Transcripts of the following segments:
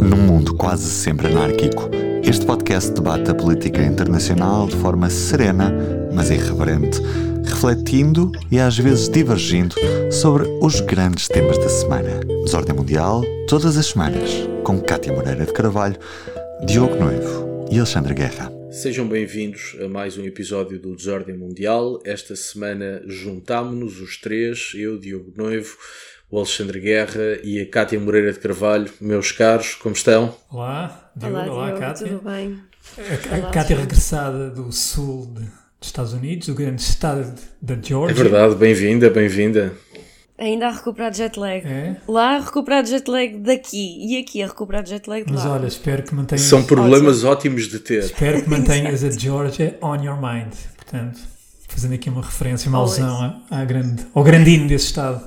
Num mundo quase sempre anárquico, este podcast debate a política internacional de forma serena, mas irreverente, refletindo e às vezes divergindo sobre os grandes temas da semana. Desordem Mundial, todas as semanas, com Cátia Moreira de Carvalho, Diogo Noivo e Alexandre Guerra. Sejam bem-vindos a mais um episódio do Desordem Mundial. Esta semana juntámonos os três, eu, Diogo Noivo, o Alexandre Guerra e a Cátia Moreira de Carvalho. Meus caros, como estão? Olá, Diogo, olá, olá Diogo, Cátia. tudo bem? A, a Cátia regressada do sul de- dos Estados Unidos, do grande estado da É Georgia. verdade, bem-vinda, bem-vinda. Ainda a recuperar de jet lag. É? Lá a recuperar de jet lag daqui e aqui a recuperar de jet lag de Mas lá. olha, espero que mantenhas, São problemas ótimos de ter. espero que mantenhas a Georgia on your mind. Portanto, fazendo aqui uma referência, uma alusão à, à grande, ao grandinho desse estado,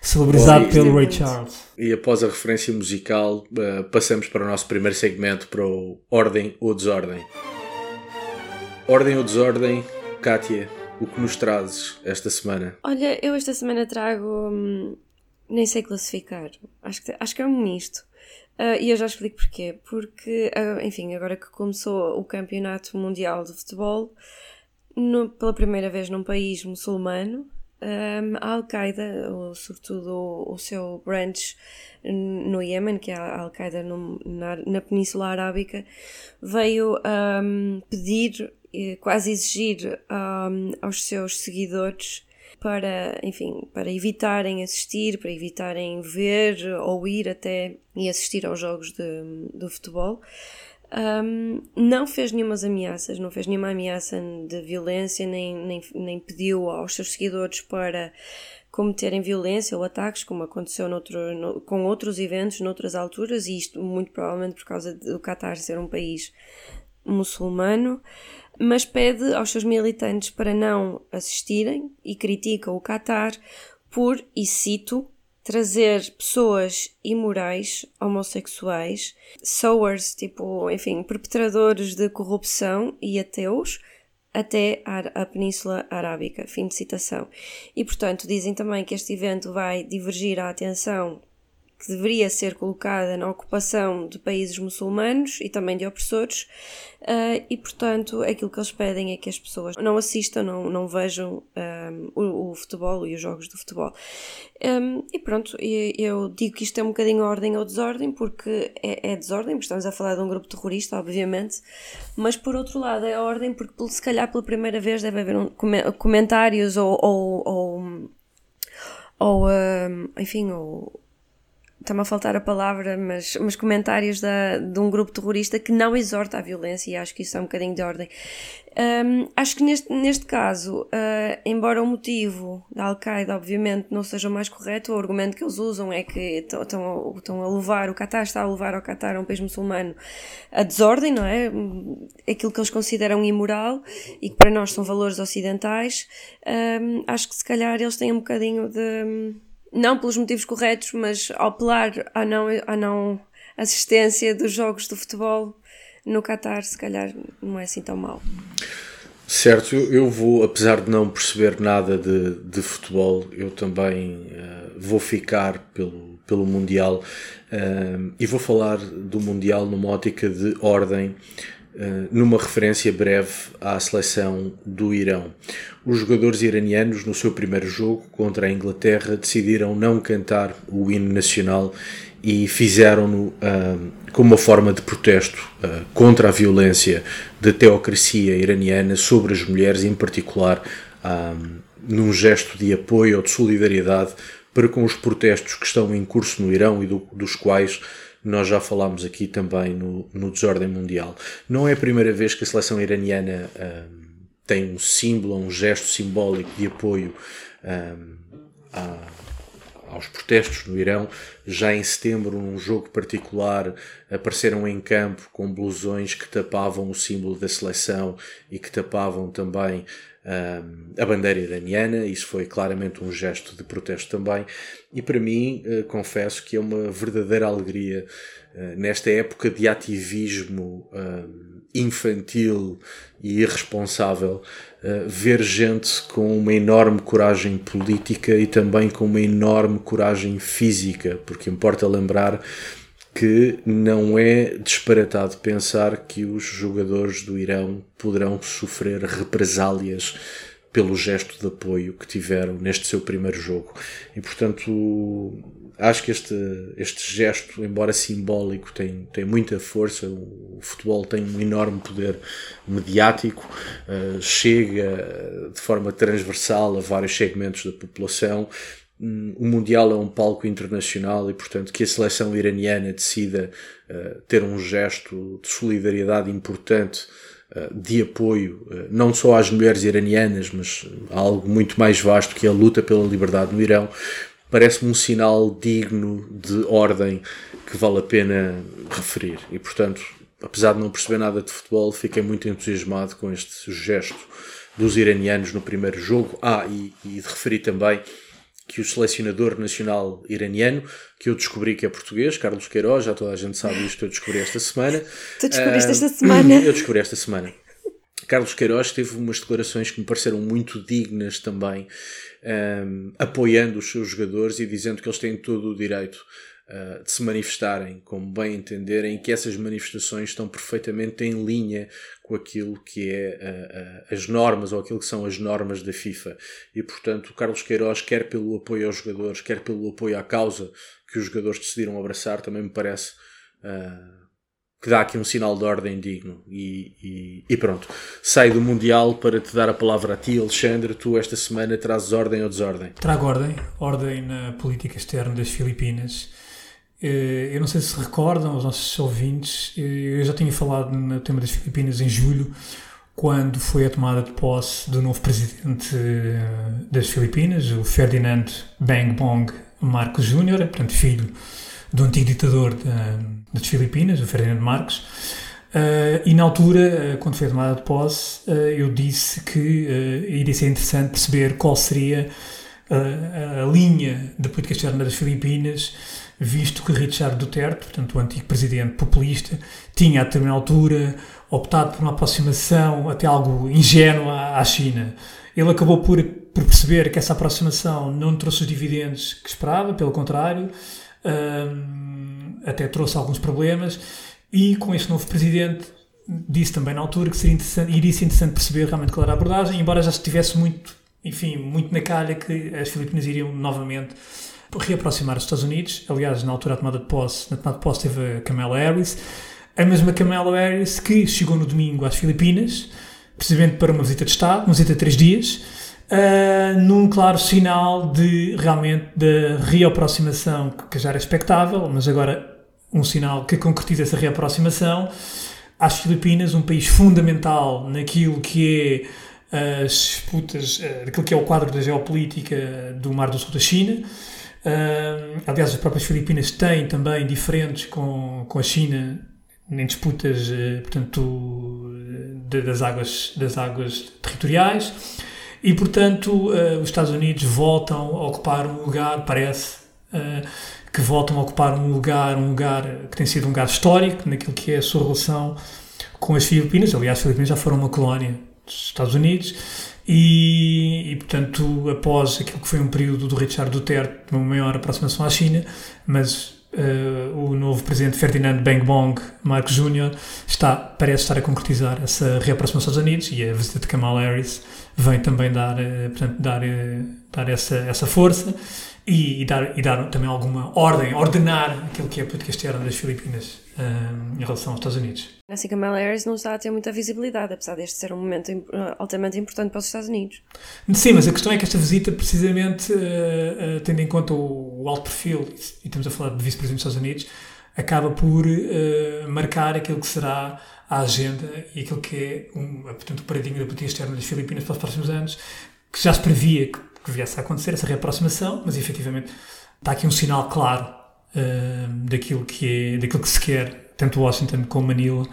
celebrizado Bom, pelo Ray. Charles. E após a referência musical, eh, passamos para o nosso primeiro segmento, para o Ordem ou Desordem. Ordem ou Desordem, Cátia, o que nos trazes esta semana? Olha, eu esta semana trago. hum, nem sei classificar. Acho que, acho que é um misto. Ah, e eu já explico porquê. Porque, ah, enfim, agora que começou o Campeonato Mundial de Futebol, no- pela primeira vez num país muçulmano, hum, a Al-Qaeda, ou sobretudo o, o seu branch no Iémen, que é a Al-Qaeda na, na Península Arábica, veio hum, pedir, quase exigir hum, aos seus seguidores para, enfim, para evitarem assistir, para evitarem ver ou ir até e assistir aos jogos de, do futebol. Um, não fez nenhumas ameaças, não fez nenhuma ameaça de violência, nem, nem, nem pediu aos seus seguidores para cometerem violência ou ataques, como aconteceu noutro, no- com outros eventos, noutras alturas, e isto muito provavelmente por causa do Qatar ser um país muçulmano, mas pede aos seus militantes para não assistirem e critica o Qatar por, e cito, trazer pessoas imorais, homossexuais, sowers, tipo, enfim, perpetradores de corrupção e ateus, até à Península Arábica. Fim de citação. E, portanto, dizem também que este evento vai divergir a atenção que deveria ser colocada na ocupação de países muçulmanos e também de opressores, ah, e portanto aquilo que eles pedem é que as pessoas não assistam, não, não vejam ahm, o, o futebol e os jogos de futebol. Ahm, e pronto, eu digo que isto é um bocadinho ordem ou desordem, porque é, é desordem, porque estamos a falar de um grupo terrorista, obviamente, mas por outro lado é ordem porque se calhar pela primeira vez deve haver um, come- comentários ou, ou, ou, ou ahm, enfim, ou está-me a faltar a palavra, mas, mas comentários da, de um grupo terrorista que não exorta à violência e acho que isso é um bocadinho de ordem. Hum, acho que neste, neste caso, ah, embora o motivo da Al-Qaeda obviamente não seja o mais correto, o argumento que eles usam é que estão- a- levar, o Qatar está a levar ao Qatar, um país muçulmano, a desordem, não é? Aquilo que eles consideram imoral e que para nós são valores ocidentais. Hum, acho que se calhar eles têm um bocadinho de não pelos motivos corretos, mas ao apelar à não, à não assistência dos jogos de futebol no Qatar, se calhar não é assim tão mau. Certo, eu vou, apesar de não perceber nada de, de futebol, eu também eh, vou ficar pelo, pelo Mundial eh, e vou falar do Mundial numa ótica de ordem, numa referência breve à seleção do Irão. Os jogadores iranianos, no seu primeiro jogo contra a Inglaterra, decidiram não cantar o hino nacional e fizeram-no ah, como uma forma de protesto ah, contra a violência da teocracia iraniana sobre as mulheres, em particular ah, num gesto de apoio ou de solidariedade para com os protestos que estão em curso no Irão e do- dos quais nós já falámos aqui também no, no Desordem Mundial. Não é a primeira vez que a seleção iraniana ah, tem um símbolo, um gesto simbólico de apoio à, aos protestos no Irão. Já em setembro, num jogo particular, apareceram em campo com blusões que tapavam o símbolo da seleção e que tapavam também a bandeira iraniana. Isso foi claramente um gesto de protesto também. E para mim, eh, confesso que é uma verdadeira alegria eh, nesta época de ativismo infantil e irresponsável uh, ver gente com uma enorme coragem política e também com uma enorme coragem física, porque importa lembrar que não é disparatado pensar que os jogadores do Irão poderão sofrer represálias pelo gesto de apoio que tiveram neste seu primeiro jogo. E portanto, acho que este, este gesto, embora simbólico, tem, tem muita força. O futebol tem um enorme poder mediático, uh, chega de forma transversal a vários segmentos da população. O Mundial é um palco internacional e, portanto, que a seleção iraniana decida uh, ter um gesto de solidariedade importante eh, de apoio não só às mulheres iranianas, mas a algo muito mais vasto que é a luta pela liberdade no Irão, parece-me um sinal digno de ordem que vale a pena referir. E, portanto, apesar de não perceber nada de futebol, fiquei muito entusiasmado com este gesto dos iranianos no primeiro jogo. Ah, e, e de referir também que o selecionador nacional iraniano, que eu descobri que é português, Carlos Queiroz, já toda a gente sabe isto, eu descobri esta semana. Tu descobriste uh, esta semana? Eu descobri esta semana. Carlos Queiroz teve umas declarações que me pareceram muito dignas também, um, apoiando os seus jogadores e dizendo que eles têm todo o direito uh, de se manifestarem como bem entenderem, que essas manifestações estão perfeitamente em linha com aquilo que é uh, uh, as normas ou aquilo que são as normas da FIFA. E portanto, o Carlos Queiroz, quer pelo apoio aos jogadores, quer pelo apoio à causa que os jogadores decidiram abraçar, também me parece que dá aqui um sinal de ordem digno. E, e, e, pronto, saio do Mundial para te dar a palavra a ti, Alexandre. Tu esta semana trazes ordem ou desordem? Trago ordem, ordem na política externa das Filipinas. Eh, eu não sei se recordam os nossos ouvintes, eh, eu já tinha falado no tema das Filipinas em julho, quando foi a tomada de posse do novo presidente eh, das Filipinas, o Ferdinand Bang Bong Marcos Jr., portanto filho do antigo ditador das Filipinas, o Ferdinando Marcos. E na altura, quando foi tomada de posse, eu disse que iria ser interessante perceber qual seria a linha da política externa das Filipinas, visto que Richard Duterte, portanto o antigo presidente populista, tinha a determinada altura optado por uma aproximação até algo ingênua à China. Ele acabou por, por perceber que essa aproximação não trouxe os dividendos que esperava, pelo contrário, até trouxe alguns problemas, e com este novo presidente disse também na altura que seria interessante, iria ser interessante perceber realmente qual era a abordagem, embora já estivesse muito, enfim, muito na calha que as Filipinas iriam novamente reaproximar os Estados Unidos. Aliás, na altura da tomada de posse, na tomada de posse teve a Kamala Harris, a mesma Kamala Harris que chegou no domingo às Filipinas, precisamente para uma visita de Estado, uma visita de três dias, uh, num claro sinal de realmente da reaproximação que já era expectável, mas agora um sinal que concretiza essa reaproximação às Filipinas, um país fundamental naquilo que é as disputas, daquilo que é o quadro da geopolítica do Mar do Sul da China. Aliás, as próprias Filipinas têm também diferentes com, com a China em disputas, uh, portanto, das, águas, das águas territoriais. E, portanto, uh, os Estados Unidos voltam a ocupar um lugar, parece, uh, que voltam a ocupar um lugar, um lugar que tem sido um lugar histórico naquilo que é a sua relação com as Filipinas. Aliás, as Filipinas já foram uma colónia dos Estados Unidos e, e, portanto, após aquilo que foi um período do Richard Duterte, uma maior aproximação à China, mas Uh, o novo presidente Ferdinand Bang Bong Marcos Jr. Está, parece estar a concretizar essa reaproximação aos Estados Unidos e a visita de Kamala Harris vem também dar, uh, portanto, dar, uh, dar essa, essa força e, e, dar, e dar também alguma ordem, ordenar aquilo que é a política externa das Filipinas em relação aos Estados Unidos. Assim, Kamala Harris não está a ter muita visibilidade, apesar deste ser um momento altamente importante para os Estados Unidos. Sim, mas a questão é que esta visita, precisamente, tendo em conta o, o alto perfil, e estamos a falar de vice-presidente dos Estados Unidos, acaba por marcar aquilo que será a agenda e aquilo que é um, portanto, o paradigma da política externa das Filipinas para os próximos anos, que já se previa que, que viesse a acontecer, essa reaproximação, mas efetivamente está aqui um sinal claro uh, daquilo, que é, daquilo que se quer, tanto Washington como Manila,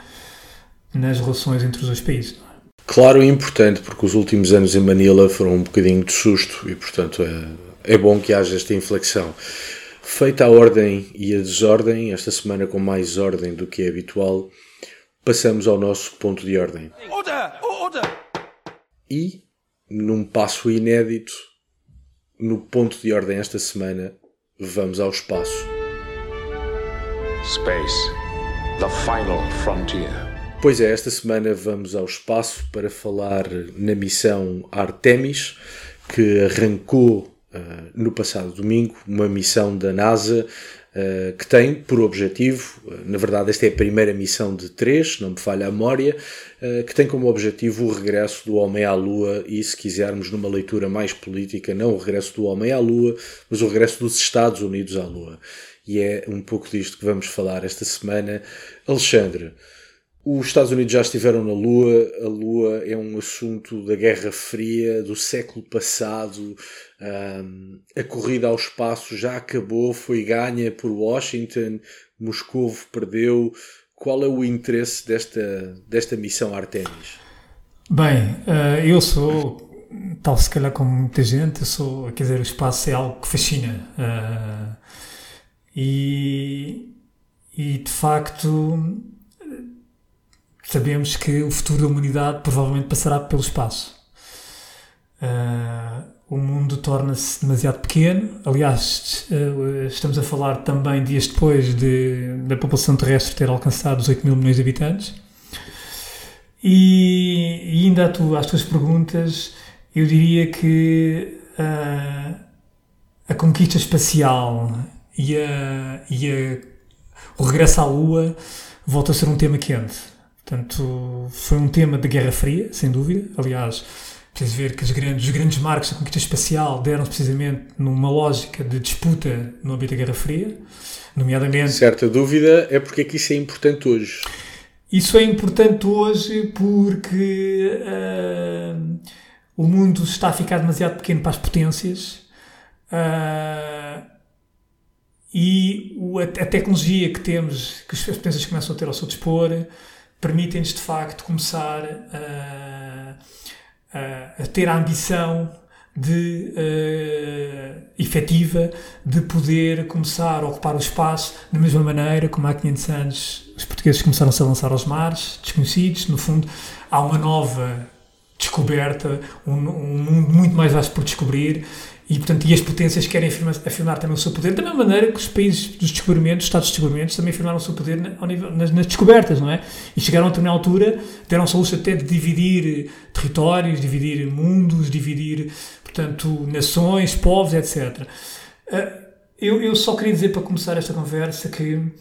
nas relações entre os dois países. Claro e importante, porque os últimos anos em Manila foram um bocadinho de susto e, portanto, é, é bom que haja esta inflexão. Feita a ordem e a desordem, esta semana com mais ordem do que é habitual, passamos ao nosso ponto de ordem. Order! Order! E, num passo inédito, no ponto de ordem esta semana, vamos ao espaço. Space, the final frontier. Pois é, esta semana vamos ao espaço para falar na missão Artemis, que arrancou uh, no passado domingo, uma missão da NASA que tem por objetivo, uh, na verdade, esta é a primeira missão de três, não me falha a memória, que tem como objetivo o regresso do homem à Lua e, se quisermos, numa leitura mais política, não o regresso do homem à Lua, mas o regresso dos Estados Unidos à Lua. E é um pouco disto que vamos falar esta semana. Alexandre, os Estados Unidos já estiveram na Lua, a Lua é um assunto da Guerra Fria, do século passado, um, a corrida ao espaço já acabou, foi ganha por Washington, Moscou perdeu. Qual é o interesse desta, desta missão Artemis? Bem, uh, eu sou, tal se calhar como muita gente, eu sou, quer dizer, o espaço é algo que fascina. Uh, e, e de facto sabemos que o futuro da humanidade provavelmente passará pelo espaço. Uh, o mundo torna-se demasiado pequeno. Aliás, uh, estamos a falar também dias depois de, da população terrestre ter alcançado os 8 mil milhões de habitantes. E, e ainda tu, às tuas perguntas, eu diria que uh, a conquista espacial e, a, e a, o regresso à Lua volta a ser um tema quente Portanto, foi um tema de Guerra Fria, sem dúvida. Aliás, preciso ver que os grandes, os grandes marcos da conquista espacial deram-se precisamente numa lógica de disputa no âmbito da Guerra Fria, nomeadamente... Certa dúvida é porque é que isso é importante hoje. Isso é importante hoje porque uh, o mundo está a ficar demasiado pequeno para as potências uh, e a, tecnologia que temos, que as potências começam a ter ao seu dispor, permitem-nos de facto começar a, a, a ter a ambição de uh, efetiva de poder começar a ocupar o espaço da mesma maneira como há 500 anos os portugueses começaram-se a lançar aos mares desconhecidos. No fundo, há uma nova descoberta, um, um mundo muito mais vasto por descobrir e, portanto, e as potências querem afirmar, afirmar, também o seu poder, da mesma maneira que os países dos descobrimentos, Estados de descobrimentos, também afirmaram o seu poder na, nível, nas, nas, descobertas, não é? E chegaram a determinada altura, deram-se a luxo até de dividir territórios, dividir mundos, dividir, portanto, nações, povos, etc. Ah, eu, eu só queria dizer, para começar esta conversa, que uh,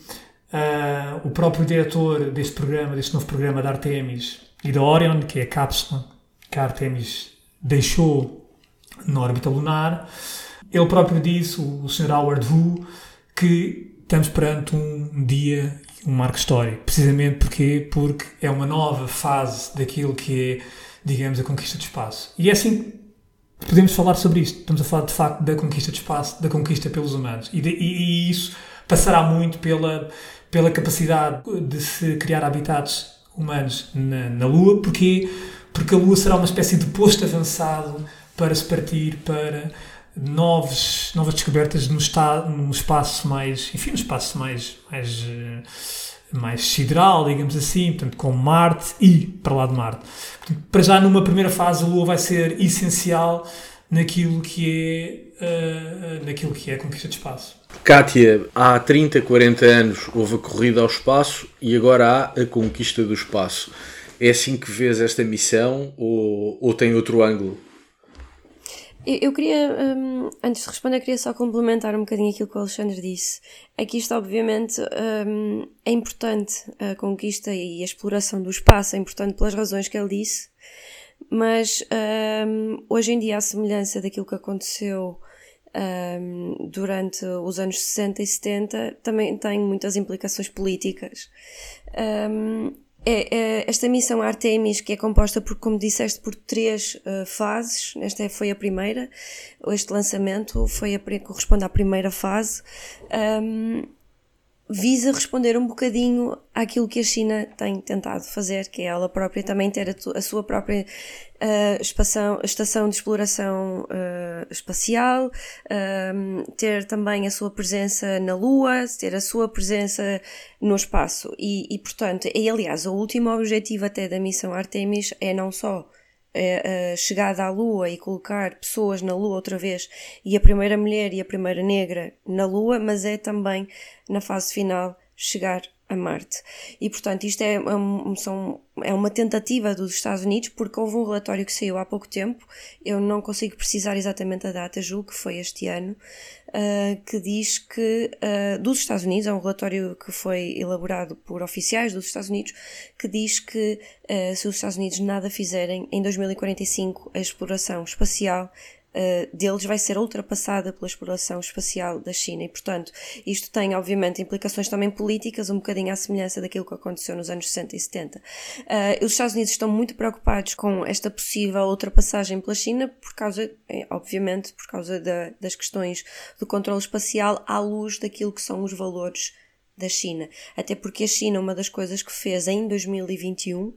o próprio diretor deste programa, deste novo programa da Artemis e da Orion, que é a cápsula que a Artemis deixou na órbita lunar. Ele próprio disse, o Sr. Howard Wu, que estamos perante um dia, um marco histórico. Precisamente porque, porque é uma nova fase daquilo que é, digamos, a conquista do espaço. E é assim que podemos falar sobre isto. Estamos a falar, de facto, da conquista do espaço, da conquista pelos humanos. E, de, e, e isso passará muito pela, pela capacidade de se criar habitats humanos na, na Lua, porque, porque a Lua será uma espécie de posto avançado para se partir para novos, novas descobertas no, estado, no espaço mais, enfim, no espaço mais, mais, eh, mais sideral, digamos assim, portanto, com Marte e para lá de Marte. Portanto, para já, numa primeira fase, a Lua vai ser essencial naquilo que é, uh, naquilo que é a conquista de espaço. Kátia, há 30, 40 anos houve a corrida ao espaço e agora há a conquista do espaço. É assim que vês esta missão ou, ou tem outro ângulo? Eu, queria, um, antes de responder, queria só complementar um bocadinho aquilo que o Alexandre disse. Aqui está, obviamente, um, é importante a conquista e a exploração do espaço, é importante pelas razões que ele disse, mas um, hoje em dia, a semelhança daquilo que aconteceu um, durante os anos 60 e 70, também tem muitas implicações políticas. Um, é, é, esta missão Artemis, que é composta por, como disseste, por três uh, fases, esta é, foi a primeira, este lançamento foi a, corresponde à primeira fase, um, visa responder um bocadinho àquilo que a China tem tentado fazer, que é ela própria também ter a, a sua própria uh, espação, estação de exploração uh, espacial, uh, ter também a sua presença na Lua, ter a sua presença no espaço. E, e portanto, e aliás, o último objetivo até da missão Artemis é não só a chegada à Lua e colocar pessoas na Lua outra vez, e a primeira mulher e a primeira negra na Lua, mas é também, na fase final, chegar a Marte. E, portanto, isto é, um, são, é uma tentativa dos Estados Unidos, porque houve um relatório que saiu há pouco tempo, eu não consigo precisar exatamente a data, julgo que foi este ano, uh, que diz que, uh, dos Estados Unidos, é um relatório que foi elaborado por oficiais dos Estados Unidos, que diz que uh, se os Estados Unidos nada fizerem, em 2045 a exploração espacial uh, deles vai ser ultrapassada pela exploração espacial da China e, portanto, isto tem, obviamente, implicações também políticas, um bocadinho à semelhança daquilo que aconteceu nos anos 60 e 70. Uh, eh, os Estados Unidos estão muito preocupados com esta possível ultrapassagem pela China, por causa, eh, obviamente, por causa da, das questões do controle espacial à luz daquilo que são os valores da China. Até porque a China, uma das coisas que fez em 2021, eh,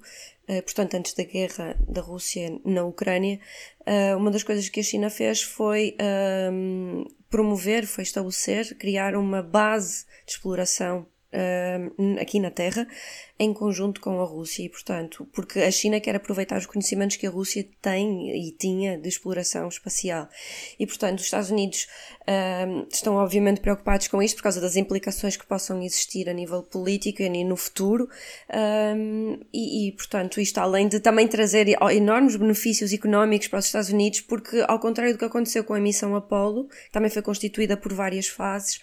portanto, antes da guerra da Rússia na Ucrânia, eh, uma das coisas que a China fez foi ehm, promover, foi estabelecer, criar uma base de exploração uh, aqui na Terra, em conjunto com a Rússia, e portanto, porque a China quer aproveitar os conhecimentos que a Rússia tem e tinha de exploração espacial. E portanto, os Estados Unidos uh, estão obviamente preocupados com isto por causa das implicações que possam existir a nível político e no futuro, uh, e, e portanto, isto além de também trazer enormes benefícios económicos para os Estados Unidos, porque ao contrário do que aconteceu com a missão Apollo, também foi constituída por várias fases,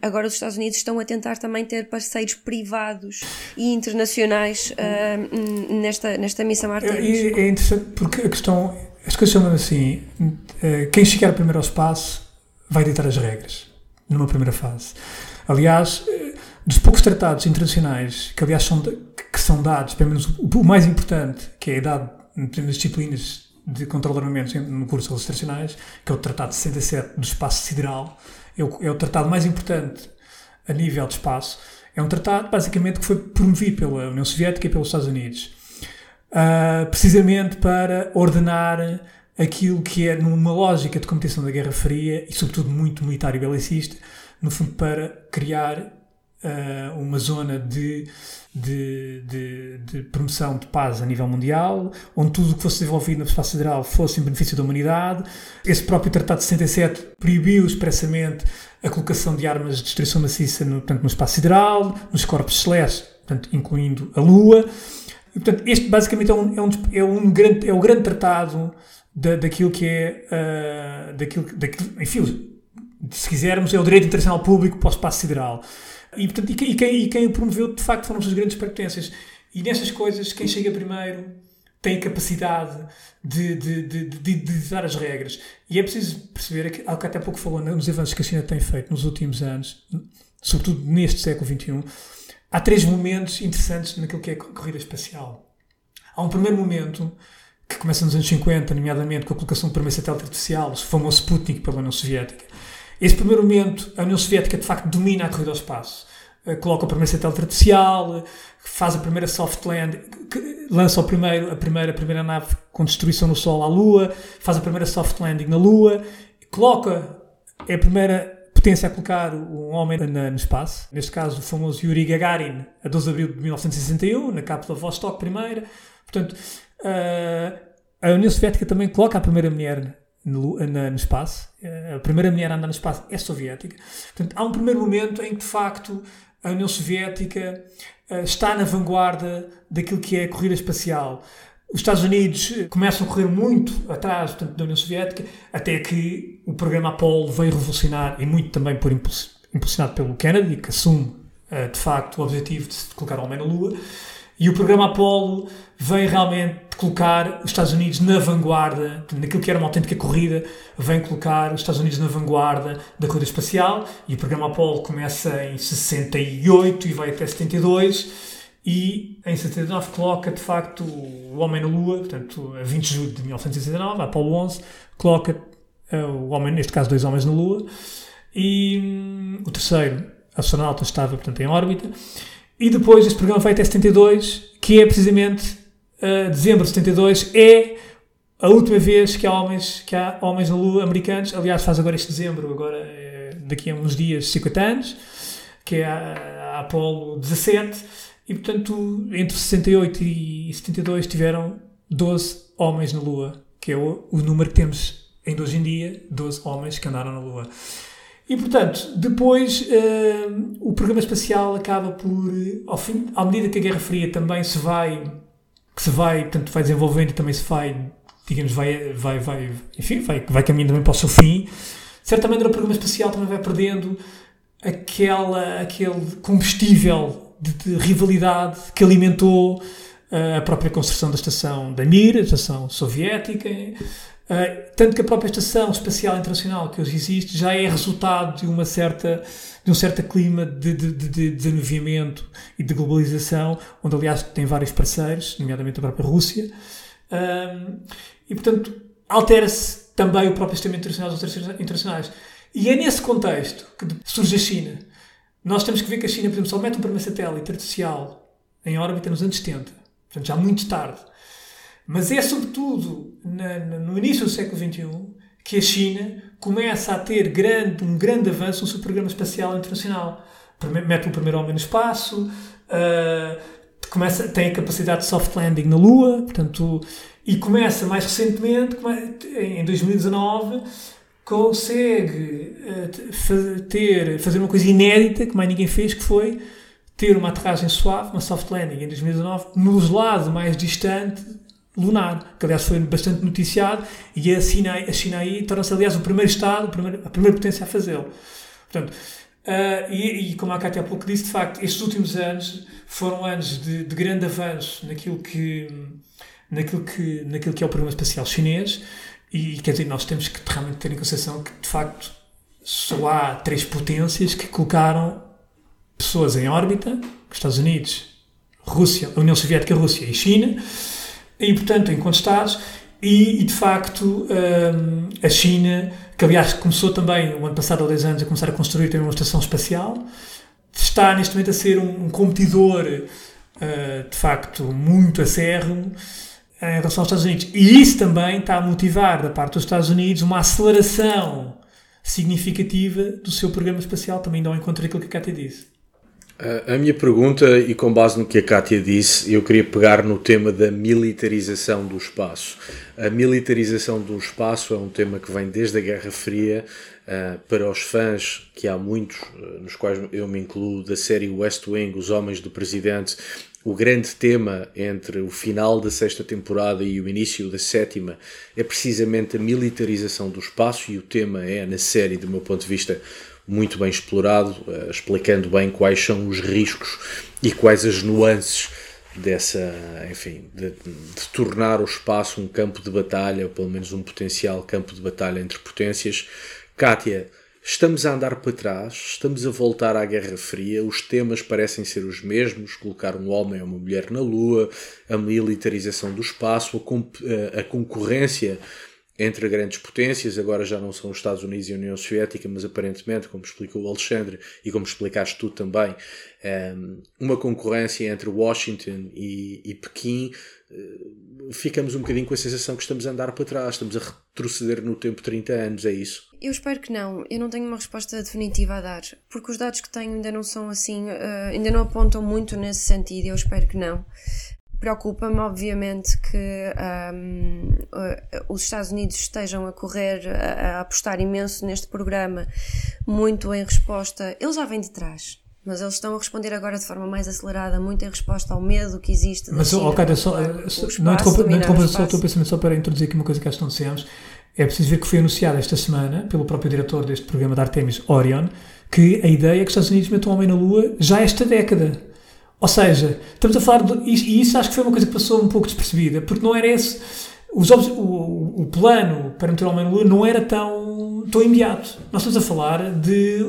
agora os Estados Unidos estão a tentar também ter parceiros privados e internacionais uh, nesta, nesta missão Artemis. É, é interessante porque a questão, as coisas chamam assim, uh, quem chegar primeiro ao espaço vai ditar as regras, numa primeira fase. Aliás, uh, dos poucos tratados internacionais que aliás são, de, que são dados, pelo menos o, mais importante, que é dado nas disciplinas de controle de armamentos no curso de internacionais, que é o Tratado 67 do Espaço Sideral, é o, é o tratado mais importante a nível de espaço. É um tratado, basicamente, que foi promovido pela União Soviética e pelos Estados Unidos, uh, precisamente para ordenar aquilo que é numa lógica de competição da Guerra Fria e, sobretudo, muito militar e belicista, no fundo, para criar uh, uma zona de, de, de, de, promoção de paz a nível mundial, onde tudo o que fosse desenvolvido no espaço federal fosse em benefício da humanidade. Esse próprio Tratado de 67 proibiu expressamente a colocação de armas de destruição maciça no, portanto, no espaço sideral, nos corpos celestes, portanto, incluindo a Lua. E, portanto, este basicamente é um, é um, é um grande, é o grande tratado da, daquilo que é, uh, daquilo, daquilo, enfim, se quisermos, é o direito internacional público para o espaço sideral. E, portanto, e, quem, e, quem, o promoveu, de facto, foram as grandes pertences. E nessas coisas, quem chega primeiro tem capacidade de, de, de, de, dar as regras. E é preciso perceber, algo que até pouco falou nos avanços que a China tem feito nos últimos anos, sobretudo neste século XXI, há três momentos interessantes naquilo que é a corrida espacial. Há um primeiro momento que começa nos anos 50, nomeadamente com a colocação do primeiro satélite artificial, o famoso Sputnik pela União Soviética, esse primeiro momento, a União Soviética de facto domina a corrida ao espaço. Eh, coloca o primeiro satélite artificial, faz a primeira soft land, lança o primeiro, a, primeira, a primeira nave com destruição no Sol à Lua, faz a primeira soft landing na Lua, coloca é a primeira potência a colocar um homem na, no espaço, neste caso o famoso Yuri Gagarin, a 12 de abril de 1961, na cápsula Vostok primeira. Portanto, uh, a União Soviética também coloca a primeira mulher no, no espaço. A primeira mulher a andar no espaço é soviética. Portanto, há um primeiro momento em que, de facto, a União Soviética uh, está na vanguarda daquilo que é a corrida espacial. Os Estados Unidos eh, começam a correr muito atrás portanto, da União Soviética, até que o programa Apollo veio revolucionar, e muito também por impulsionado pelo Kennedy, que assume, de facto, o objetivo de colocar o homem na Lua. E o programa Apollo vem realmente colocar os Estados Unidos na vanguarda, naquilo que era uma autêntica corrida, vem colocar os Estados Unidos na vanguarda da corrida espacial. E o programa Apollo começa em 68 e vai até 72. E em 79 coloca de facto o Homem na Lua, portanto, a 20 de julho de 1969, a Apollo 11, coloca uh, o homem, neste caso, dois homens na Lua. E um, o terceiro astronauta estava, portanto, em órbita. E depois este programa vai até 72, que é precisamente uh, dezembro de 72, é a última vez que há homens, que há homens na Lua americanos. Aliás, faz agora este dezembro, agora é, daqui a uns dias, 50 anos, que é a, a Apollo 17. E portanto, entre 68 e 72 tiveram 12 homens na Lua, que é o, o número que temos ainda hoje em dia, 12 homens que andaram na Lua. E portanto, depois uh, o programa espacial acaba por, ao fim, à medida que a Guerra Fria também se vai, que se vai, portanto, vai desenvolvendo e também se vai, digamos, vai, vai, vai, enfim, vai, vai caminhando também para o seu fim, de certa maneira o programa espacial também vai perdendo aquela, aquele combustível de, de rivalidade que alimentou uh, a própria construção da estação da Mir, a estação soviética, Uh, tanto que a própria Estação Espacial Internacional que hoje existe já é resultado de, uma certa, de um certo clima de, de, de desanuviamento e de globalização, onde aliás tem vários parceiros, nomeadamente a própria Rússia, e portanto altera-se também o próprio sistema internacional dos internacionais. E é nesse contexto que surge a China. Nós temos que ver que a China, por exemplo, só mete um primeiro satélite artificial em órbita nos anos 70, portanto já muito tarde. Mas é sobretudo na, no início do século XXI que a China começa a ter grande, um grande avanço no seu programa espacial internacional. Mete o primeiro homem no espaço, uh, começa, tem a capacidade de soft landing na Lua, portanto, e começa mais recentemente, em 2019, consegue uh, ter, fazer uma coisa inédita que mais ninguém fez, que foi ter uma aterragem suave, uma soft landing em 2019, no lado mais distante lunar, que aliás foi bastante noticiado, e a China, a China aí torna-se aliás o primeiro Estado, a primeira, potência a fazê-lo. Portanto, uh, e, e, como a Cátia há pouco disse, de facto, estes últimos anos foram anos de, de, grande avanço naquilo que, naquilo, que, naquilo que é o programa espacial chinês, e quer dizer, nós temos que realmente ter em consideração que, de facto, só há três potências que colocaram pessoas em órbita, Estados Unidos, Rússia, União Soviética, Rússia e China, e, portanto, enquanto Estados, e, e de facto um, a China, que aliás começou também, o ano passado, há 10 anos, a começar a construir também uma estação espacial, está neste momento a ser um, um competidor uh, de facto muito acérrimo em relação aos Estados Unidos. E isso também está a motivar da parte dos Estados Unidos uma aceleração significativa do seu programa espacial, também dá ao encontro daquilo que a Cátia disse. A minha pergunta, e com base no que a Kátia disse, eu queria pegar no tema da militarização do espaço. A militarização do espaço é um tema que vem desde a Guerra Fria. Uh, para os fãs, que há muitos, uh, nos quais eu me incluo, da série West Wing, Os Homens do Presidente, o grande tema entre o final da sexta temporada e o início da sétima é precisamente a militarização do espaço, e o tema é, na série, do meu ponto de vista, muito bem explorado, uh, explicando bem quais são os riscos e quais as nuances dessa, enfim, de, de, tornar o espaço um campo de batalha, ou pelo menos um potencial campo de batalha entre potências. Kátia, estamos a andar para trás, estamos a voltar à Guerra Fria, os temas parecem ser os mesmos, colocar um homem ou uma mulher na Lua, a militarização do espaço, a, eh, a concorrência entre grandes potências, agora já não são os Estados Unidos e a União Soviética, mas aparentemente, como explicou o Alexandre e como explicaste tu também, ehm, uma concorrência entre Washington e, e Pequim, eh, ficamos um bocadinho com a sensação que estamos a andar para trás, estamos a retroceder no tempo 30 anos, é isso? Eu espero que não. Eu não tenho uma resposta definitiva a dar, porque os dados que tenho ainda não são assim, uh, ainda não apontam muito nesse sentido. Eu espero que não. Preocupa-me, obviamente, que um, os Estados Unidos estejam a correr, a, a, apostar imenso neste programa, muito em resposta. Eles já vêm de trás, mas eles estão a responder agora de forma mais acelerada, muito em resposta ao medo que existe. Mas, China, ok, só, espaço, não interrompa só o teu pensamento, só para introduzir aqui uma coisa que acho que não dissemos. É preciso ver que foi anunciado esta semana, pelo próprio diretor deste programa da Artemis, Orion, que a ideia é que os Estados Unidos metam um homem na Lua já esta década. Ou seja, estamos a falar de. E isso acho que foi uma coisa que passou um pouco despercebida, porque não era esse. Os, o, o plano para meter o homem na Lua não era tão, tão imediato. Nós estamos a falar de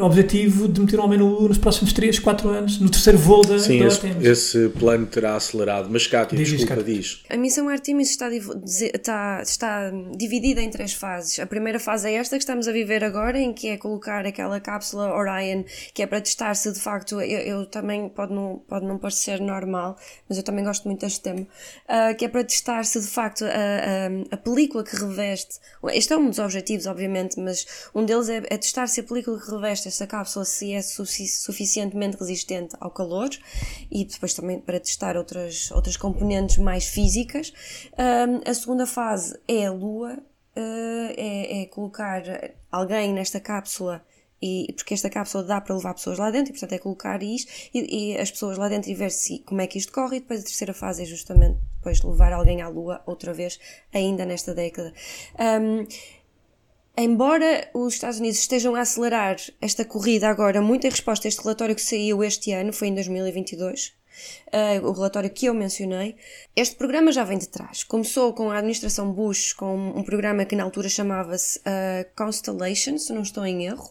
objetivo de meter o homem no, nos próximos 3, 4 anos, no terceiro voo da, Sim, da esse, esse, plano terá acelerado. Mas Cátia, diz, desculpa, diz, diz. A missão Artemis está, está, está dividida em três fases. A primeira fase é esta que estamos a viver agora, em que é colocar aquela cápsula Orion, que é para testar se de facto, eu, eu também, pode não, pode não parecer normal, mas eu também gosto muito deste tema, uh, que é para testar se de facto a, a, a, película que reveste, este é um dos objetivos, obviamente, mas um deles é, é testar se a película que reveste esta cápsula se é suficientemente resistente ao calor e depois também para testar outras, outras componentes mais físicas. Um, a segunda fase é a Lua uh, é, é, colocar alguém nesta cápsula. E, porque esta cápsula dá para levar pessoas lá dentro e portanto é colocar isto e, e as pessoas lá dentro e ver se, como é que isto corre e depois a terceira fase é justamente depois levar alguém à Lua outra vez ainda nesta década um, Embora os Estados Unidos estejam a acelerar esta corrida agora, muito em resposta a este relatório que saiu este ano, foi em 2022, uh, o relatório que eu mencionei, este programa já vem de trás. Começou com a administração Bush, com um programa que na altura chamava-se uh, Constellation, se não estou em erro.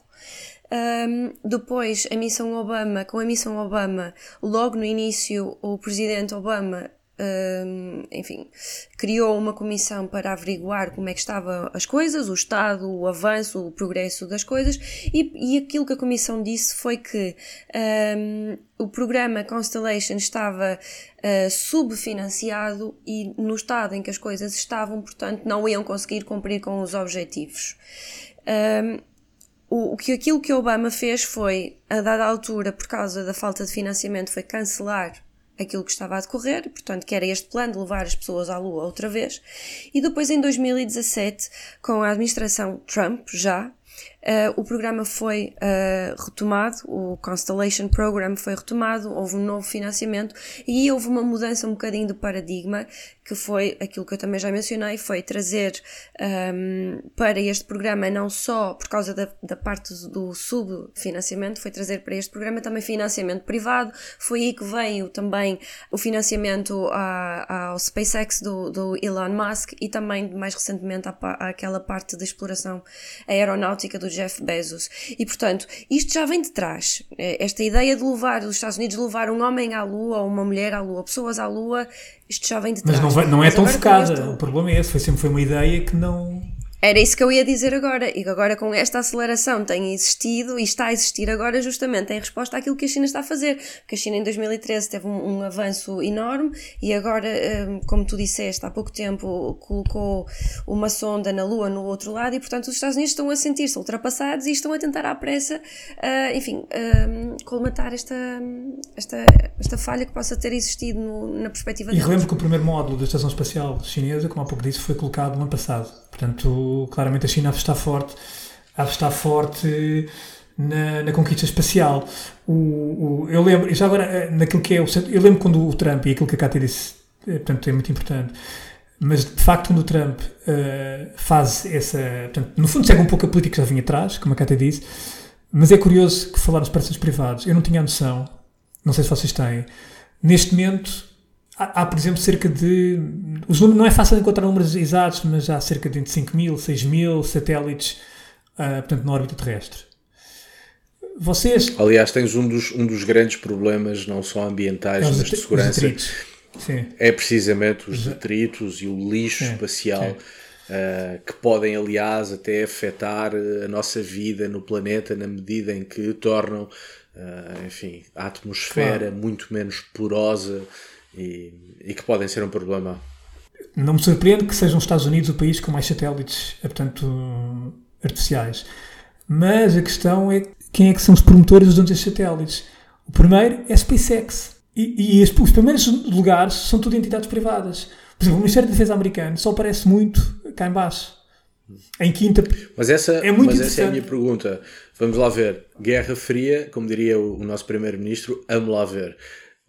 Um, depois, a missão Obama, com a missão Obama, logo no início, o presidente Obama enfim, criou uma comissão para averiguar como é que estavam as coisas, o estado, o avanço, o progresso das coisas, e, e aquilo que a comissão disse foi que um, o programa Constellation estava uh, subfinanciado e no estado em que as coisas estavam, portanto, não iam conseguir cumprir com os objetivos. Um, o, que aquilo que Obama fez foi, a dada altura, por causa da falta de financiamento, foi cancelar aquilo que estava a decorrer, portanto, que era este plano de levar as pessoas à Lua outra vez. E depois, em 2017, com a administração Trump, já, Uh, o programa foi uh, retomado, o Constellation Program foi retomado, houve um novo financiamento e houve uma mudança um bocadinho do paradigma, que foi aquilo que eu também já mencionei, foi trazer um, ehm, para este programa, não só por causa da, da parte do subfinanciamento, foi trazer para este programa também financiamento privado, foi aí que veio também o financiamento à, ao SpaceX do, do Elon Musk e também mais recentemente à, àquela parte de exploração aeronáutica do Jeff Bezos. E, portanto, isto já vem de trás. É, esta ideia de levar, os Estados Unidos levar um homem à Lua, ou uma mulher à Lua, pessoas à Lua, isto já vem de trás. Mas não, vai, não é Mas tão focada. O problema é esse. Foi sempre foi uma ideia que não era isso que eu ia dizer agora, e que agora com esta aceleração tem existido e está a existir agora justamente em resposta àquilo que a China está a fazer. Porque a China em 2013 teve um, um avanço enorme e agora, um, como tu disseste, há pouco tempo colocou uma sonda na Lua no outro lado e, portanto, os Estados Unidos estão a sentir-se ultrapassados e estão a tentar à pressa, uh, enfim, um, colmatar esta, esta, esta falha que possa ter existido no, na perspectiva E relembro que o primeiro módulo da Estação Espacial Chinesa, como há pouco disse, foi colocado no ano passado. Portanto, claramente a China está forte, está forte na, na conquista espacial. O, o, eu lembro, já agora, eh, naquilo que é o. Eu lembro quando o Trump, e aquilo que a Cátia disse, eh, portanto, é muito importante, mas de facto, quando o Trump uh, faz essa. Portanto, no fundo, segue um pouco a política que já vinha atrás, como a Cátia disse, mas é curioso que falar nos parceiros privados, eu não tinha a noção, não sei se vocês têm, neste momento Há, há, por exemplo, cerca de. Os números, não é fácil encontrar números exatos, mas há cerca de 5 mil, 6 mil satélites uh, portanto, na órbita terrestre. Vocês. Aliás, tens um dos, um dos grandes problemas, não só ambientais, mas de segurança. É precisamente os detritos e o lixo sim, espacial. Sim. Uh, que podem, aliás, até afetar a nossa vida no planeta na medida em que tornam, uh, enfim, a atmosfera claro. muito menos porosa e, e que podem ser um problema. Não me surpreende que sejam os Estados Unidos o país com mais satélites, eh, portanto, artificiais. Mas a questão é quem é que são os promotores dos satélites. O primeiro é a SpaceX. E, e os primeiros lugares são tudo entidades privadas. Por exemplo, o Ministério da Defesa americano só aparece muito cá em baixo. Em quinta. Mas essa é, muito mas essa é a minha pergunta. Vamos lá ver. Guerra Fria, como diria o, o nosso Primeiro-Ministro, amo lá ver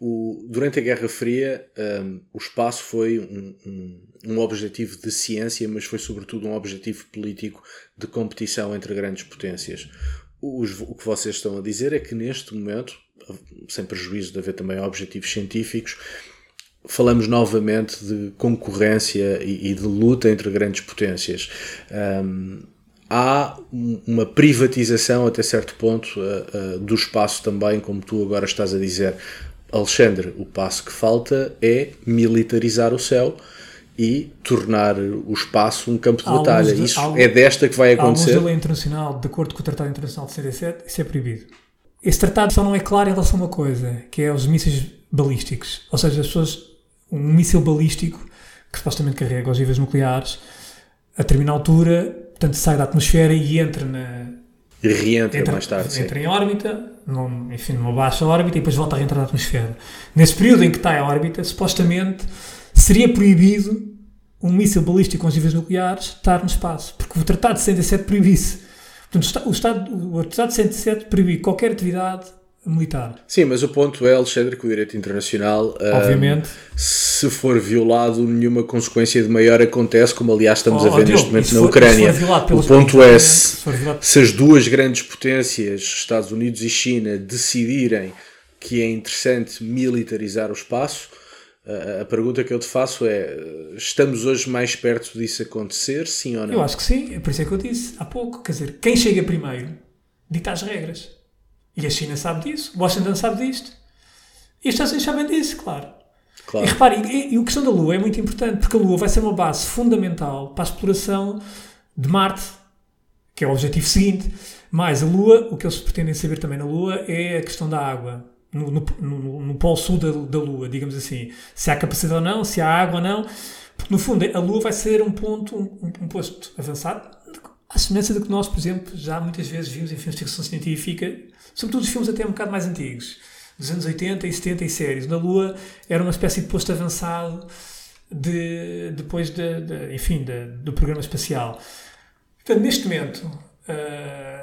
o, durante a Guerra Fria, um, o espaço foi um, um, um, objetivo de ciência, mas foi sobretudo um objetivo político de competição entre grandes potências. Os, o que vocês estão a dizer é que neste momento, sem prejuízo de haver também objetivos científicos, falamos novamente de concorrência e, e de luta entre grandes potências. Um, há uma privatização até certo ponto uh, uh, do espaço também, como tu agora estás a dizer. Alexandre, o passo que falta é militarizar o céu e tornar o espaço um campo de há batalha. De, isso há, é desta que vai acontecer. A lei internacional, de acordo com o Tratado Internacional de 77, isso é proibido. Esse tratado só não é claro em relação a uma coisa, que é os mísseis balísticos. Ou seja, as pessoas, um míssil balístico que supostamente carrega ogivas nucleares, a determinada altura, portanto, sai da atmosfera e entra na, e reentra entra, mais tarde. Entra sim. em órbita, num, enfim, numa baixa órbita e depois volta a reentrar na atmosfera. Nesse período em que está em órbita, supostamente seria proibido um míssil balístico com ogivas nucleares estar no espaço, porque o Tratado de 67 proíbe isso. Portanto, o, Estado, o Tratado de 67 proíbe qualquer atividade militar. Sim, mas o ponto é, Alexandre, que o direito internacional, Obviamente. Um, se for violado, nenhuma consequência de maior acontece, como aliás estamos Oh, a ver oh, neste momento na for- Ucrânia. O ponto é, se, Se as duas grandes potências, Estados Unidos e China, decidirem que é interessante militarizar o espaço, a, a pergunta que eu te faço é: estamos hoje mais perto disso acontecer, sim ou não? Eu acho que sim, é por isso é que eu disse há pouco. Quer dizer, quem chega primeiro dita as regras. E a China sabe disso, Washington sabe disto. E os Estados Unidos sabem disso, claro. Claro. E repare, e, e a questão da Lua é muito importante, porque a Lua vai ser uma base fundamental para a exploração de Marte, que é o objetivo seguinte. Mas a Lua, o que eles pretendem saber também na Lua é a questão da água. No, no, no, no polo sul da, da Lua, digamos assim. Se há capacidade ou não, se há água ou não. Porque no fundo a Lua vai ser um ponto, um, um posto avançado, à semelhança do que nós, por exemplo, já muitas vezes vimos em filmes de ficção científica, sobretudo os filmes até um bocado mais antigos, dos anos 80 e 70 e séries. Na Lua era uma espécie de posto avançado de, depois de, de- enfim, de- do programa espacial. Portanto, neste momento, ah,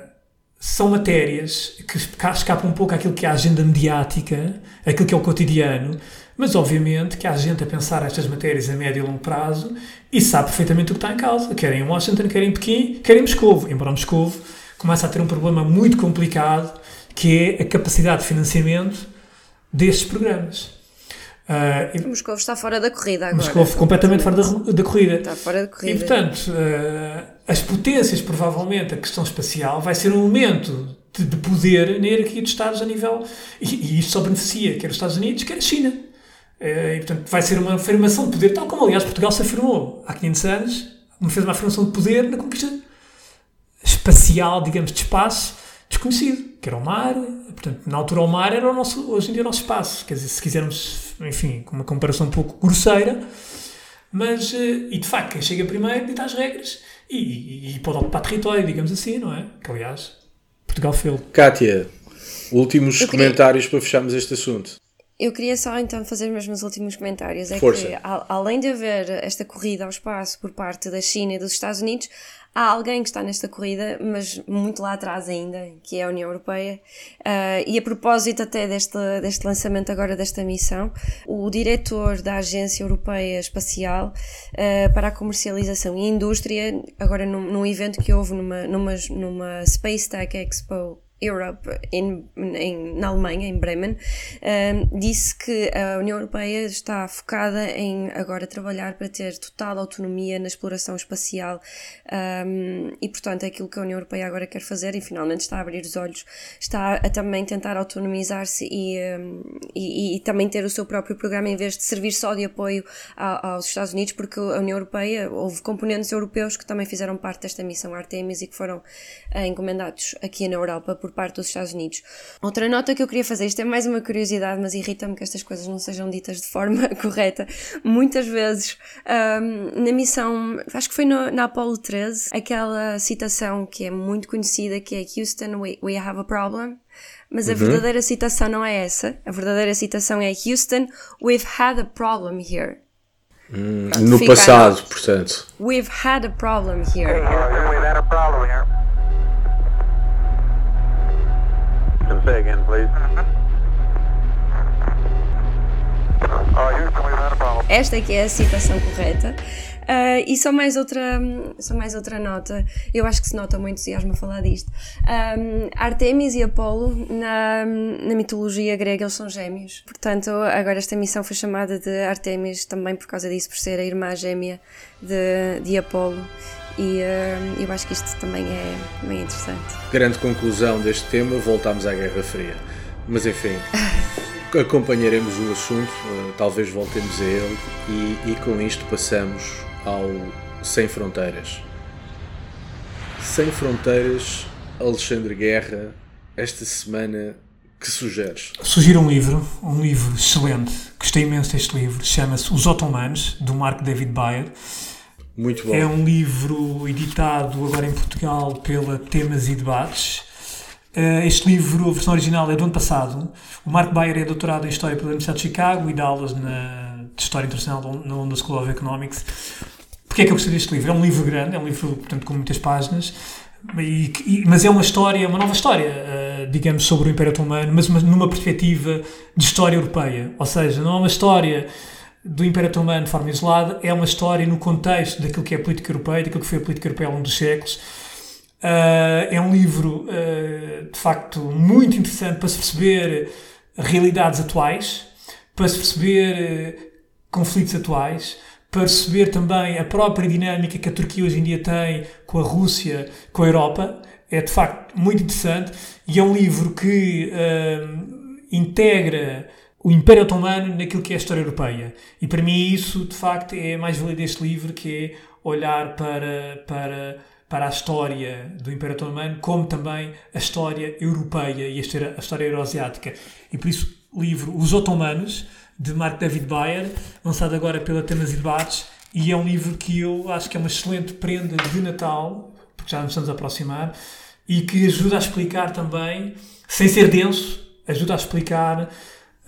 são matérias que esca- escapam um pouco àquilo que é a agenda mediática, aquilo que é o cotidiano, mas obviamente que há gente a pensar estas matérias a médio e longo prazo e sabe perfeitamente o que está em causa. Quer em Washington, quer em Pequim, quer em Moscou. Embora Moscou comece a ter um problema muito complicado, que é a capacidade de financiamento destes programas. E Moscou está fora da corrida agora. Moscou completamente fora da, da corrida. Está fora da corrida. E, portanto, eh, as potências, provavelmente, a questão espacial vai ser um elemento de, de poder na hierarquia dos Estados a nível. E, e isto só beneficia quer os Estados Unidos, quer a China. Eh, e, portanto, vai ser uma afirmação de poder, tal como, aliás, Portugal se afirmou há 500 anos, fez uma afirmação de poder na conquista espacial, digamos, de espaço desconhecido, que era o mar. Portanto, na altura, o mar era o nosso, hoje em dia, o nosso espaço. Quer dizer, se quisermos, enfim, com uma comparação um pouco grosseira, mas, eh, e de facto, quem chega primeiro dita as regras e, e- pode ocupar território, digamos assim, não é? Que aliás, Portugal fez. Kátia, últimos Eu queria- comentários para fecharmos este assunto. Eu queria só então fazer os meus últimos comentários. É Força. que, a- além de haver esta corrida ao espaço por parte da China e dos Estados Unidos, há alguém que está nesta corrida, mas muito lá atrás ainda, que é a União Europeia. Ah, e a propósito até deste, deste lançamento agora desta missão, o diretor da Agência Europeia Espacial ah, para a Comercialização e Indústria, agora num, num evento que houve numa, numa, numa Space Tech Expo Europe, em, na Alemanha, em Bremen, um, disse que a União Europeia está focada em agora trabalhar para ter total autonomia na exploração espacial um, e, portanto, é aquilo que a União Europeia agora quer fazer e finalmente está a abrir os olhos, está a também tentar autonomizar-se e, um, e, e também ter o seu próprio programa em vez de servir só de apoio a- aos Estados Unidos, porque a União Europeia, houve componentes europeus que também fizeram parte desta missão Artemis e que foram eh, encomendados aqui na Europa por parte dos Estados Unidos. Outra nota que eu queria fazer, isto é mais uma curiosidade, mas irrita-me que estas coisas não sejam ditas de forma correta. Muitas vezes, ahm, na missão, acho que foi no- na Apollo 13, aquela citação que é muito conhecida, que é Houston, we, we have a problem. Mas a verdadeira citação não é essa. A verdadeira citação é Houston, we've had a problem here. Pronto, No passado, portanto. We've had a problem here. Houston, we've had a problem here. Say again, please. Problem. Esta é que é a citação correta. Ah, e só mais, outra, só mais outra nota, eu acho que se nota o meu entusiasmo a falar disto. Um, Artemis e Apolo, na, na mitologia grega, eles são gêmeos. Portanto, agora esta missão foi chamada de Artemis também por causa disso, por ser a irmã gêmea de, de Apolo. E ah, eu acho que isto também é bem interessante. Grande conclusão deste tema, voltámos à Guerra Fria. Mas enfim, acompanharemos o assunto, eh, talvez voltemos a ele e, e com isto passamos ao Sem Fronteiras. Sem Fronteiras, Alexandre Guerra, esta semana, que sugeres? Sugiro um livro, um livro excelente, gostei imenso deste livro, chama-se Os Otomanos, do Mark David Bayer. Muito bom. É um livro editado agora em Portugal pela Temas e Debates. Eh, Este livro, a versão original é do ano passado. O Mark Bayer é doutorado em História pela Universidade de Chicago e dá aulas na, de História Internacional na London School of Economics. Porquê é que eu gostei deste livro? É um livro grande, é um livro, portanto, com muitas páginas, e, e, mas é uma história, uma nova história, uh, digamos, sobre o Império Otomano, mas uma, numa perspectiva de história europeia. Ou seja, não é uma história do Império Otomano de forma isolada, é uma história no contexto daquilo que é a política europeia, daquilo que foi a política europeia ao longo dos séculos. Uh, é um livro, uh, de facto, muito interessante para se perceber realidades atuais, para se perceber conflitos atuais, para perceber também a própria dinâmica que a Turquia hoje em dia tem com a Rússia, com a Europa. É de facto muito interessante e é um livro que uh, integra o Império Otomano naquilo que é a história europeia. E para mim isso, de facto, é mais valia deste livro, que é olhar para, para, para a história do Império Otomano, como também a história europeia e a história, a história euroasiática. E por isso o livro Os Otomanos, de Mark David Bayer, lançado agora pela Temas e Debates, e é um livro que eu acho que é uma excelente prenda de Natal, porque já nos estamos a aproximar, e que ajuda a explicar também, sem ser denso, ajuda a explicar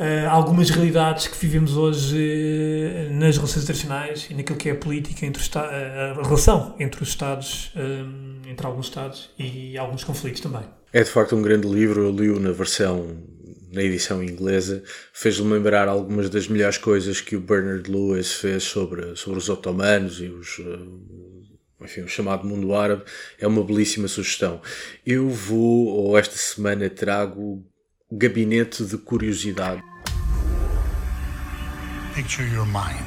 uh, algumas realidades que vivemos hoje uh, nas relações internacionais e naquilo que é a política entre uh, a relação entre os Estados, entre alguns Estados e alguns conflitos também. É de facto um grande livro, eu li-o na versão na edição inglesa, fez-me lembrar algumas das melhores coisas que o Bernard Lewis fez sobre, sobre os otomanos e os, eh, enfim, o chamado mundo árabe. É uma belíssima sugestão. Eu vou, ou esta semana, trago Gabinete de Curiosidade. Picture your mind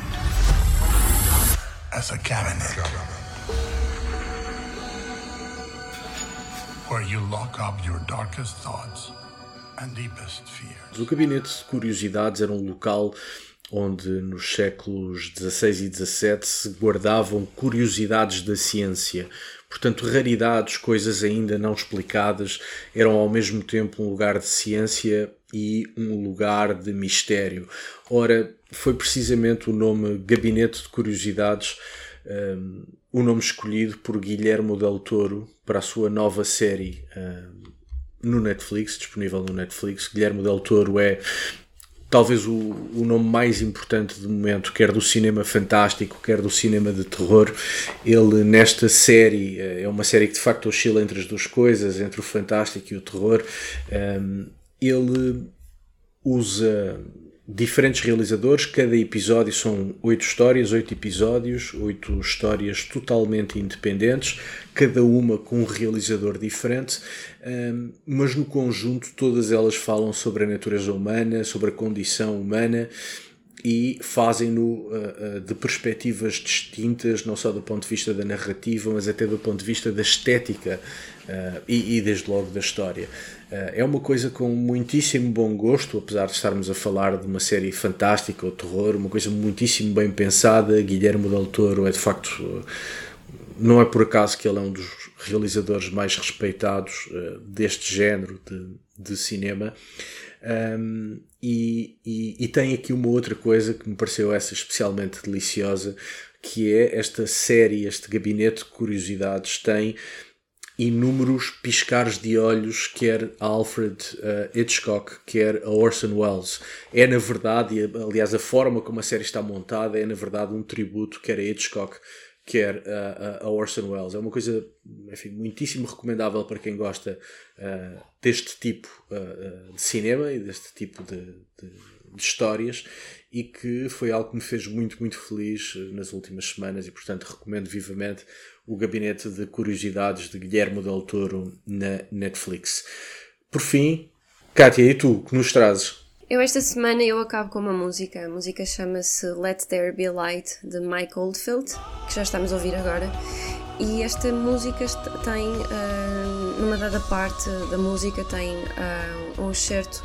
as a cabinet where you lock up your darkest thoughts o Gabinete de Curiosidades era um local onde nos séculos XVI e XVII se guardavam curiosidades da ciência. Portanto, raridades, coisas ainda não explicadas, eram ao mesmo tempo um lugar de ciência e um lugar de mistério. Ora, foi precisamente o nome Gabinete de Curiosidades um, o nome escolhido por Guilherme Del Toro para a sua nova série um, no Netflix, disponível no Netflix. Guilherme Del Toro é talvez o, o nome mais importante do momento, quer do cinema fantástico, quer do cinema de terror. Ele, nesta série, eh, é uma série que de facto oscila entre as duas coisas, entre o fantástico e o terror. Um, ele usa diferentes realizadores, cada episódio são oito histórias, oito episódios, oito histórias totalmente independentes, cada uma com um realizador diferente, mas no conjunto todas elas falam sobre a natureza humana, sobre a condição humana e fazem-no uh, uh, de perspectivas distintas, não só do ponto de vista da narrativa, mas até do ponto de vista da estética uh, e, e, desde logo, da história. É uma coisa com muitíssimo bom gosto, apesar de estarmos a falar de uma série fantástica, ou terror, uma coisa muitíssimo bem pensada. Guilherme Del Toro é de facto. não é por acaso que ele é um dos realizadores mais respeitados deste género de, de cinema. Um, e, e, e, tem aqui uma outra coisa que me pareceu essa especialmente deliciosa, que é esta série, este gabinete de curiosidades tem inúmeros piscares de olhos, quer a Alfred uh, Hitchcock, quer a Orson Welles. É na verdade, e aliás a forma como a série está montada, é na verdade um tributo quer a Hitchcock, quer a, a, Orson Welles. É uma coisa, enfim, muitíssimo recomendável para quem gosta uh, deste tipo uh, de cinema e deste tipo de, de, de, histórias e que foi algo que me fez muito, muito feliz nas últimas semanas e, portanto, recomendo vivamente o Gabinete de Curiosidades de Guilherme Del Toro na Netflix. Por fim, Kátia, e tu, que nos trazes? Eu esta semana eu acabo com uma música. A música chama-se Let There Be Light de Mike Oldfield, que já estamos a ouvir agora. E esta música tem, uh, numa dada parte da música, tem uh, um excerto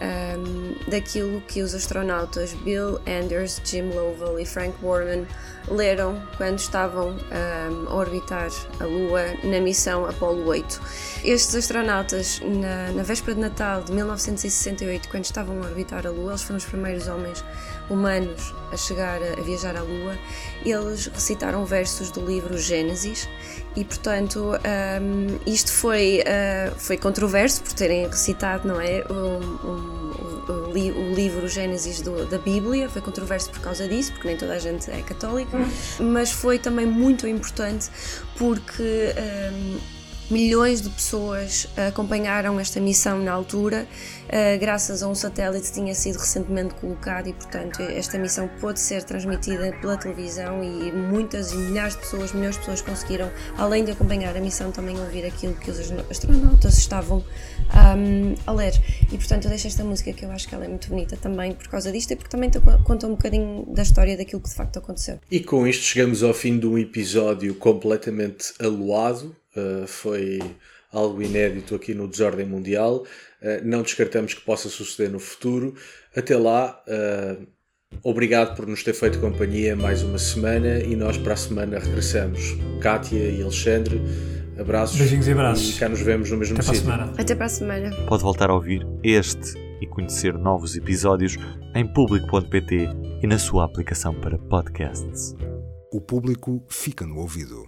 um, daquilo que os astronautas Bill Anders, Jim Lovell e Frank Borman leram quando estavam a orbitar a Lua na missão Apollo 8. Estes astronautas, na, na véspera de Natal de 1968, quando estavam a orbitar a Lua, eles foram os primeiros homens humanos a chegar a, a viajar à Lua, eles recitaram versos do livro Gênesis e, portanto, um, isto foi, uh, foi controverso por terem recitado, não é? Um, li o livro Gênesis do, da Bíblia, foi controverso por causa disso, porque nem toda a gente é católica, mas foi também muito importante porque hum, milhões de pessoas acompanharam esta missão na altura, uh, graças a um satélite que tinha sido recentemente colocado e, portanto, esta missão pôde ser transmitida pela televisão e muitas e milhares de pessoas, milhões de pessoas conseguiram, além de acompanhar a missão, também ouvir aquilo que os astronautas estavam um, a ler. E, portanto, eu deixo esta música que eu acho que ela é muito bonita também por causa disto e porque também conta um bocadinho da história daquilo que de facto aconteceu. E com isto chegamos ao fim de um episódio completamente aluado Uh, foi algo inédito aqui no Desordem Mundial. Uh, não descartamos que possa suceder no futuro. Até lá, uh, obrigado por nos ter feito companhia mais uma semana e nós para a semana regressamos. Kátia e Alexandre, abraços. Beijinhos e abraços. E cá nos vemos no mesmo Até sítio. Para a semana. Até para a semana. Pode voltar a ouvir este e conhecer novos episódios em público.pt e na sua aplicação para podcasts. O público fica no ouvido.